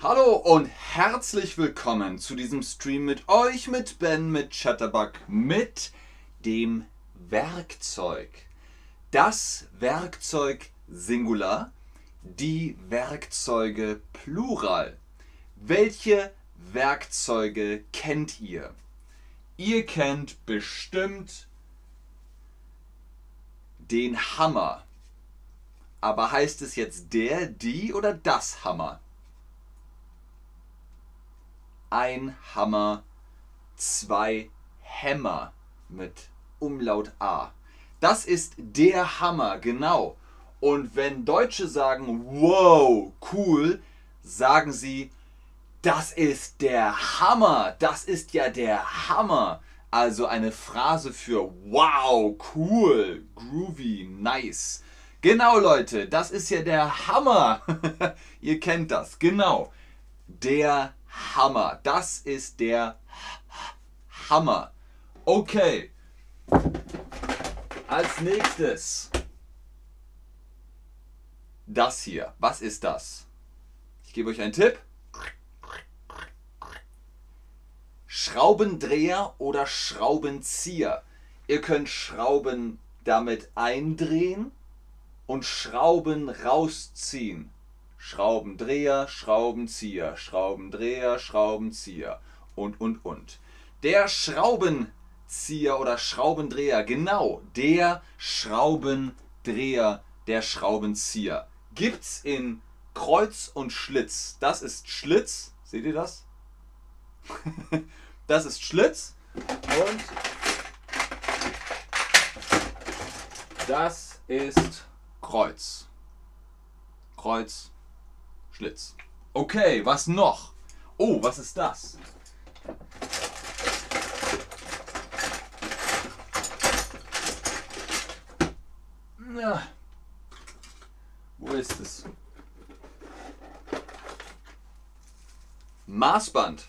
Hallo und herzlich willkommen zu diesem Stream mit euch, mit Ben, mit Chatterbug, mit dem Werkzeug. Das Werkzeug Singular, die Werkzeuge Plural. Welche Werkzeuge kennt ihr? Ihr kennt bestimmt den Hammer. Aber heißt es jetzt der, die oder das Hammer? Ein Hammer, zwei Hämmer mit Umlaut A. Das ist der Hammer, genau. Und wenn Deutsche sagen, wow, cool, sagen sie, das ist der Hammer, das ist ja der Hammer. Also eine Phrase für wow, cool, groovy, nice. Genau Leute, das ist ja der Hammer. Ihr kennt das, genau. Der Hammer. Das ist der Hammer. Okay. Als nächstes das hier. Was ist das? Ich gebe euch einen Tipp. Schraubendreher oder Schraubenzieher. Ihr könnt Schrauben damit eindrehen und Schrauben rausziehen. Schraubendreher, Schraubenzieher, Schraubendreher, Schraubenzieher und, und, und. Der Schraubenzieher oder Schraubendreher, genau, der Schraubendreher, der Schraubenzieher. Gibt's in Kreuz und Schlitz. Das ist Schlitz. Seht ihr das? das ist Schlitz. Und das ist Kreuz. Kreuz, Schlitz. Okay, was noch? Oh, was ist das? Na, wo ist es? Maßband.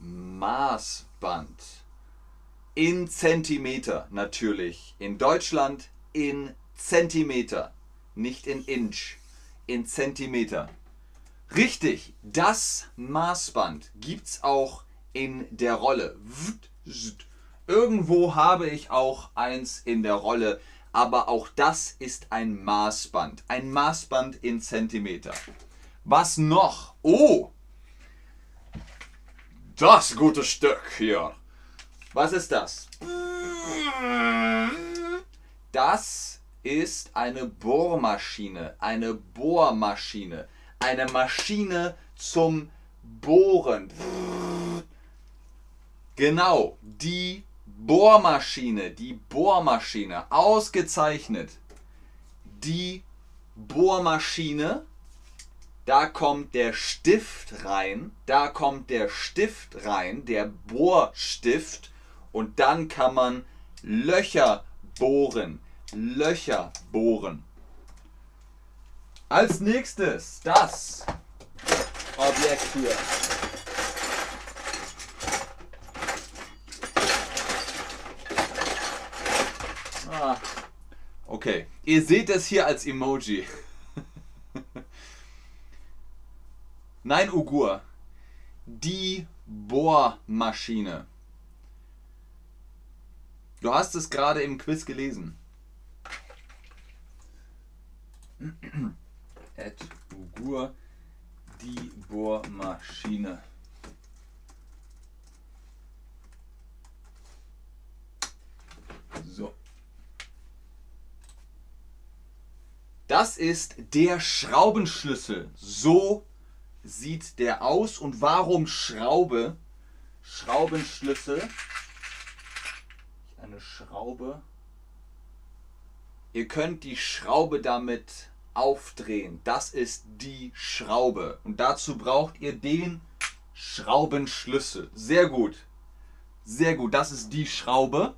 Maßband. In Zentimeter natürlich. In Deutschland in Zentimeter, nicht in Inch, in Zentimeter. Richtig, das Maßband gibt es auch in der Rolle. Irgendwo habe ich auch eins in der Rolle, aber auch das ist ein Maßband. Ein Maßband in Zentimeter. Was noch? Oh! Das gute Stück hier. Was ist das? Das ist eine Bohrmaschine, eine Bohrmaschine, eine Maschine zum Bohren. Genau, die Bohrmaschine, die Bohrmaschine, ausgezeichnet. Die Bohrmaschine, da kommt der Stift rein, da kommt der Stift rein, der Bohrstift und dann kann man Löcher bohren. Löcher bohren. Als nächstes das Objekt hier. Ah, okay, ihr seht es hier als Emoji. Nein, Ugur. Die Bohrmaschine. Du hast es gerade im Quiz gelesen. Ed Ugur, die Bohrmaschine. So. Das ist der Schraubenschlüssel. So sieht der aus. Und warum Schraube? Schraubenschlüssel. Eine Schraube. Ihr könnt die Schraube damit aufdrehen. Das ist die Schraube. Und dazu braucht ihr den Schraubenschlüssel. Sehr gut. Sehr gut. Das ist die Schraube.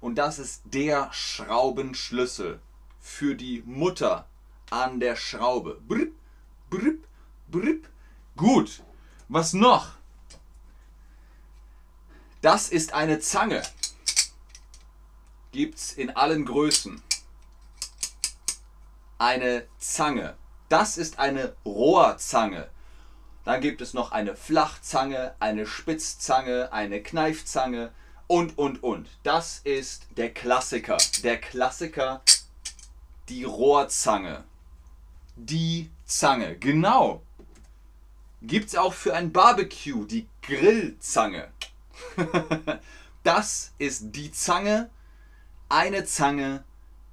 Und das ist der Schraubenschlüssel für die Mutter an der Schraube. Brip, brip, brip. Gut. Was noch? Das ist eine Zange. Gibt's in allen Größen. Eine Zange. Das ist eine Rohrzange. Dann gibt es noch eine Flachzange, eine Spitzzange, eine Kneifzange und, und, und. Das ist der Klassiker. Der Klassiker, die Rohrzange. Die Zange, genau. Gibt es auch für ein Barbecue die Grillzange. das ist die Zange, eine Zange,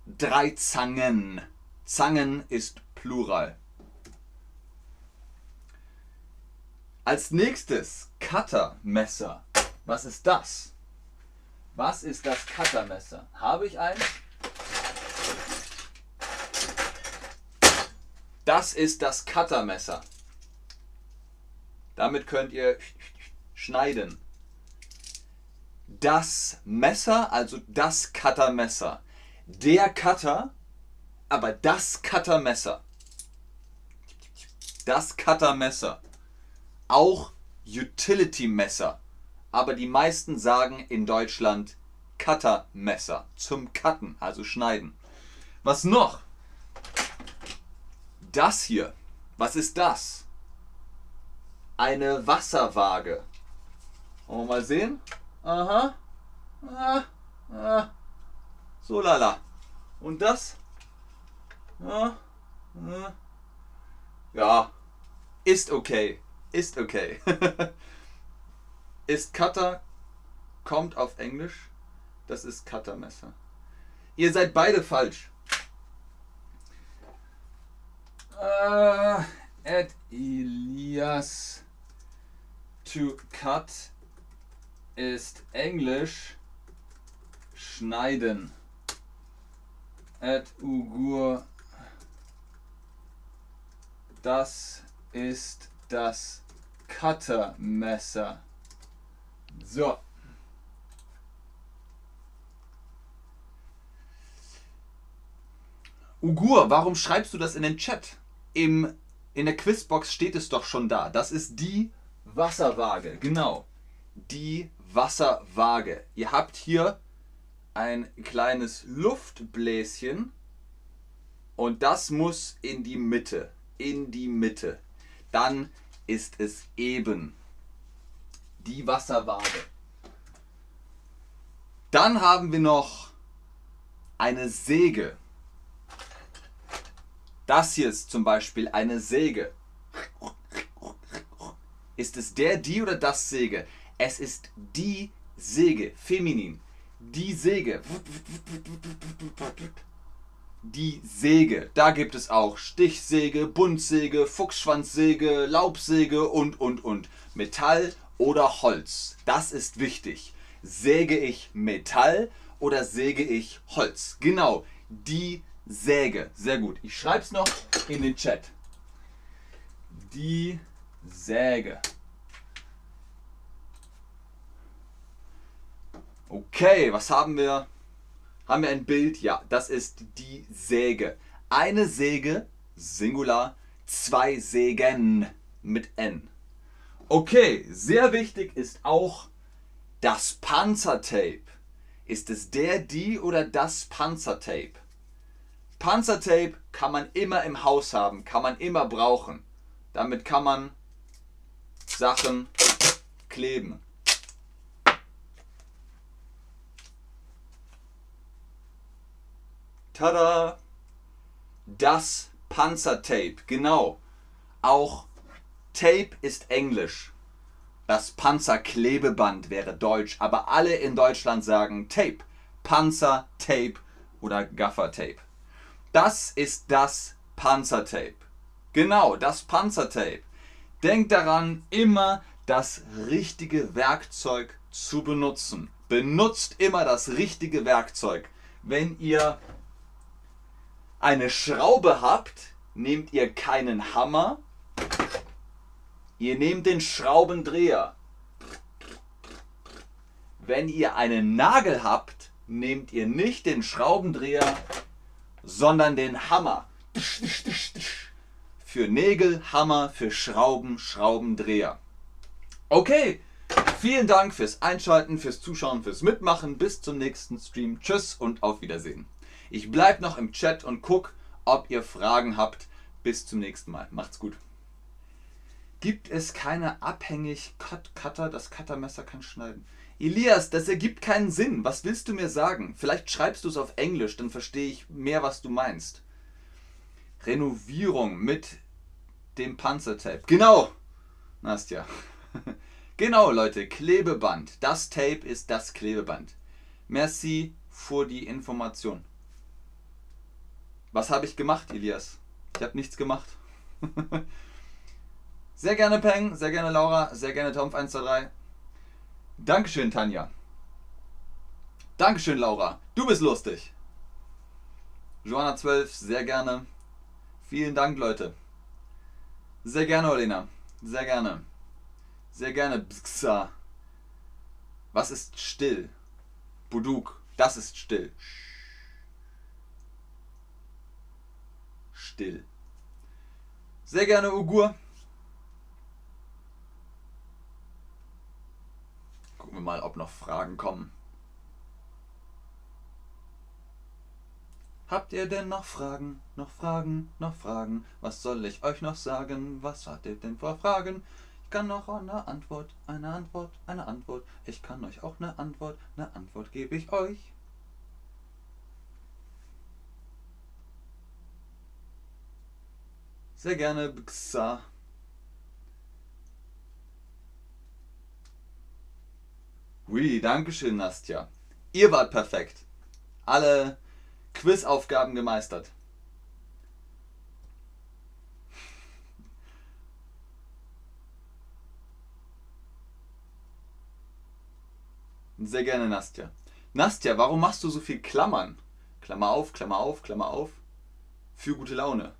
drei Zangen. Zangen ist Plural. Als nächstes Cuttermesser. Was ist das? Was ist das Cuttermesser? Habe ich eins? Das ist das Cuttermesser. Damit könnt ihr schneiden. Das Messer, also das Cuttermesser. Der Cutter, aber das Cuttermesser. Das Cuttermesser auch Utility-Messer. Aber die meisten sagen in Deutschland Cuttermesser zum Cutten, also schneiden. Was noch? Das hier. Was ist das? Eine Wasserwaage. Wollen wir mal sehen? Aha. Ah, ah. So lala. Und das? Ja, ist okay. Ist okay. ist Cutter, kommt auf Englisch. Das ist Cuttermesser. Ihr seid beide falsch. Uh, Ed Elias to cut ist Englisch schneiden. Ed Ugur das ist das Cuttermesser. So. Ugur, warum schreibst du das in den Chat? Im, in der Quizbox steht es doch schon da. Das ist die Wasserwaage. Genau. Die Wasserwaage. Ihr habt hier ein kleines Luftbläschen und das muss in die Mitte. In die Mitte dann ist es eben die Wasserwaage. Dann haben wir noch eine Säge. Das hier ist zum Beispiel eine Säge. Ist es der, die oder das Säge? Es ist die Säge, feminin. Die Säge die Säge. Da gibt es auch Stichsäge, Buntsäge, Fuchsschwanzsäge, Laubsäge und, und, und. Metall oder Holz. Das ist wichtig. Säge ich Metall oder säge ich Holz? Genau, die Säge. Sehr gut. Ich schreibe es noch in den Chat. Die Säge. Okay, was haben wir haben wir ein Bild? Ja, das ist die Säge. Eine Säge, Singular, zwei Sägen mit N. Okay, sehr wichtig ist auch das Panzertape. Ist es der, die oder das Panzertape? Panzertape kann man immer im Haus haben, kann man immer brauchen. Damit kann man Sachen kleben. Tada! Das Panzertape, genau. Auch Tape ist Englisch. Das Panzerklebeband wäre Deutsch, aber alle in Deutschland sagen Tape. Panzer, Tape oder Gaffertape. Das ist das Panzertape. Genau, das Panzertape. Denkt daran, immer das richtige Werkzeug zu benutzen. Benutzt immer das richtige Werkzeug. Wenn ihr eine Schraube habt, nehmt ihr keinen Hammer, ihr nehmt den Schraubendreher. Wenn ihr einen Nagel habt, nehmt ihr nicht den Schraubendreher, sondern den Hammer. Für Nägel, Hammer, für Schrauben, Schraubendreher. Okay, vielen Dank fürs Einschalten, fürs Zuschauen, fürs Mitmachen. Bis zum nächsten Stream. Tschüss und auf Wiedersehen. Ich bleibe noch im Chat und guck, ob ihr Fragen habt. Bis zum nächsten Mal. Macht's gut. Gibt es keine abhängig Cut Cutter? Das Cuttermesser kann schneiden. Elias, das ergibt keinen Sinn. Was willst du mir sagen? Vielleicht schreibst du es auf Englisch, dann verstehe ich mehr, was du meinst. Renovierung mit dem Panzertape. Genau, Nastja. genau, Leute, Klebeband. Das Tape ist das Klebeband. Merci für die Information. Was habe ich gemacht, Elias? Ich habe nichts gemacht. sehr gerne Peng, sehr gerne Laura, sehr gerne Tom123. Dankeschön, Tanja. Dankeschön, Laura. Du bist lustig. Joanna12, sehr gerne. Vielen Dank, Leute. Sehr gerne, Olena. Sehr gerne. Sehr gerne, Bxa. Was ist still? Buduk, das ist still. Still. Sehr gerne, Ugur. Gucken wir mal, ob noch Fragen kommen. Habt ihr denn noch Fragen, noch Fragen, noch Fragen? Was soll ich euch noch sagen? Was habt ihr denn vor Fragen? Ich kann noch eine Antwort, eine Antwort, eine Antwort. Ich kann euch auch eine Antwort, eine Antwort gebe ich euch. Sehr gerne, Xa. Ui, danke schön, Nastja. Ihr wart perfekt. Alle Quizaufgaben gemeistert. Sehr gerne, Nastja. Nastja, warum machst du so viel Klammern? Klammer auf, Klammer auf, Klammer auf. Für gute Laune.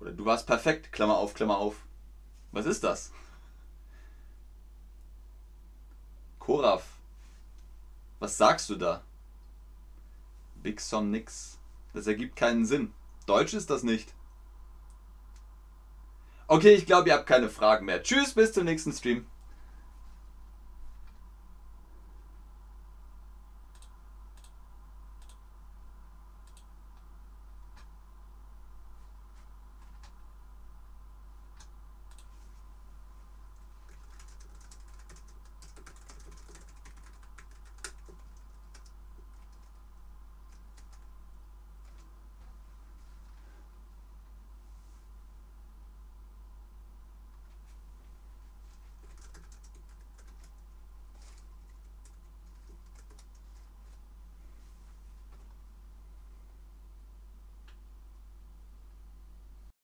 Oder du warst perfekt, Klammer auf, Klammer auf. Was ist das? Koraf, was sagst du da? Big Son nix. Das ergibt keinen Sinn. Deutsch ist das nicht. Okay, ich glaube, ihr habt keine Fragen mehr. Tschüss, bis zum nächsten Stream.